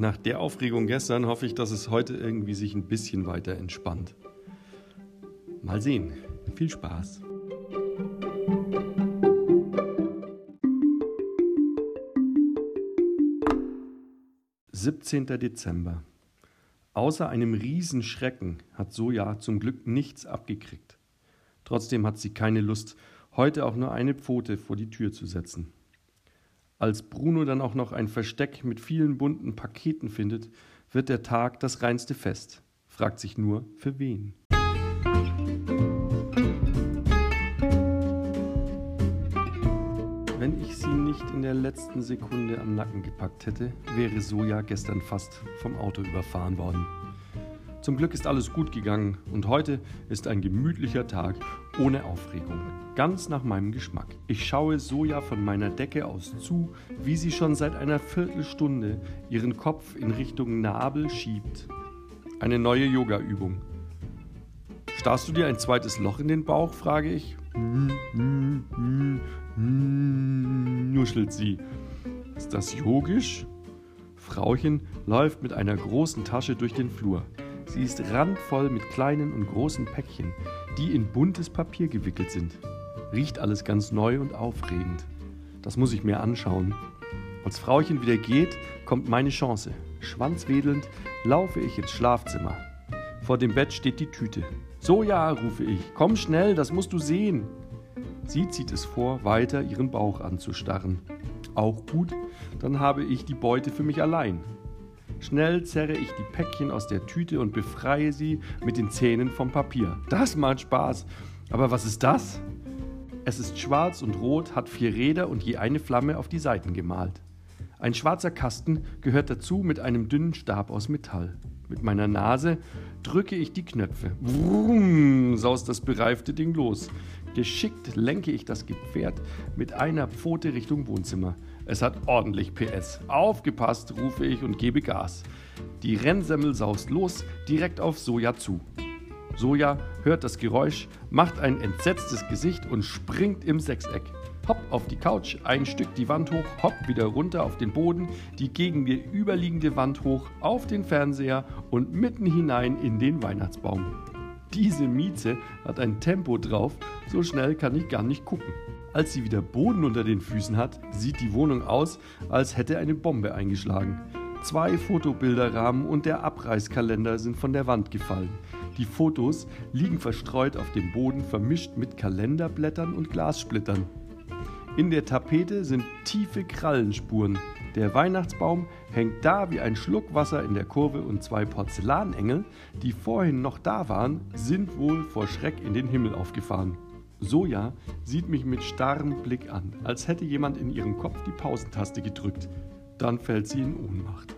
Nach der Aufregung gestern hoffe ich, dass es heute irgendwie sich ein bisschen weiter entspannt. Mal sehen. Viel Spaß. Siebzehnter Dezember. Außer einem Riesenschrecken hat Soja zum Glück nichts abgekriegt. Trotzdem hat sie keine Lust, heute auch nur eine Pfote vor die Tür zu setzen. Als Bruno dann auch noch ein Versteck mit vielen bunten Paketen findet, wird der Tag das reinste Fest. Fragt sich nur, für wen. Wenn ich sie nicht in der letzten Sekunde am Nacken gepackt hätte, wäre Soja gestern fast vom Auto überfahren worden. Zum Glück ist alles gut gegangen und heute ist ein gemütlicher Tag ohne Aufregung. Ganz nach meinem Geschmack. Ich schaue Soja von meiner Decke aus zu, wie sie schon seit einer Viertelstunde ihren Kopf in Richtung Nabel schiebt. Eine neue Yoga-Übung. Starrst du dir ein zweites Loch in den Bauch? frage ich. Nuschelt sie. Ist das yogisch? Frauchen läuft mit einer großen Tasche durch den Flur. Sie ist randvoll mit kleinen und großen Päckchen, die in buntes Papier gewickelt sind. Riecht alles ganz neu und aufregend. Das muss ich mir anschauen. Als Frauchen wieder geht, kommt meine Chance. Schwanzwedelnd laufe ich ins Schlafzimmer. Vor dem Bett steht die Tüte. So ja, rufe ich, komm schnell, das musst du sehen. Sie zieht es vor, weiter ihren Bauch anzustarren. Auch gut, dann habe ich die Beute für mich allein. Schnell zerre ich die Päckchen aus der Tüte und befreie sie mit den Zähnen vom Papier. Das macht Spaß. Aber was ist das? Es ist schwarz und rot, hat vier Räder und je eine Flamme auf die Seiten gemalt. Ein schwarzer Kasten gehört dazu mit einem dünnen Stab aus Metall. Mit meiner Nase drücke ich die Knöpfe. Wrum, saust das bereifte Ding los. Geschickt lenke ich das Gefährt mit einer Pfote Richtung Wohnzimmer. Es hat ordentlich PS. Aufgepasst, rufe ich und gebe Gas. Die Rennsemmel saust los, direkt auf Soja zu. Soja hört das Geräusch, macht ein entsetztes Gesicht und springt im Sechseck. Hopp auf die Couch, ein Stück die Wand hoch, hopp wieder runter auf den Boden, die gegen mir überliegende Wand hoch, auf den Fernseher und mitten hinein in den Weihnachtsbaum. Diese Mieze hat ein Tempo drauf, so schnell kann ich gar nicht gucken. Als sie wieder Boden unter den Füßen hat, sieht die Wohnung aus, als hätte eine Bombe eingeschlagen. Zwei Fotobilderrahmen und der Abreißkalender sind von der Wand gefallen. Die Fotos liegen verstreut auf dem Boden, vermischt mit Kalenderblättern und Glassplittern. In der Tapete sind tiefe Krallenspuren. Der Weihnachtsbaum hängt da wie ein Schluck Wasser in der Kurve und zwei Porzellanengel, die vorhin noch da waren, sind wohl vor Schreck in den Himmel aufgefahren. Soja sieht mich mit starrem Blick an, als hätte jemand in ihrem Kopf die Pausentaste gedrückt. Dann fällt sie in Ohnmacht.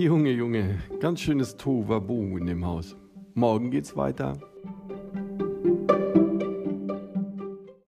Junge, Junge, ganz schönes Tohuwabohu in dem Haus. Morgen geht's weiter.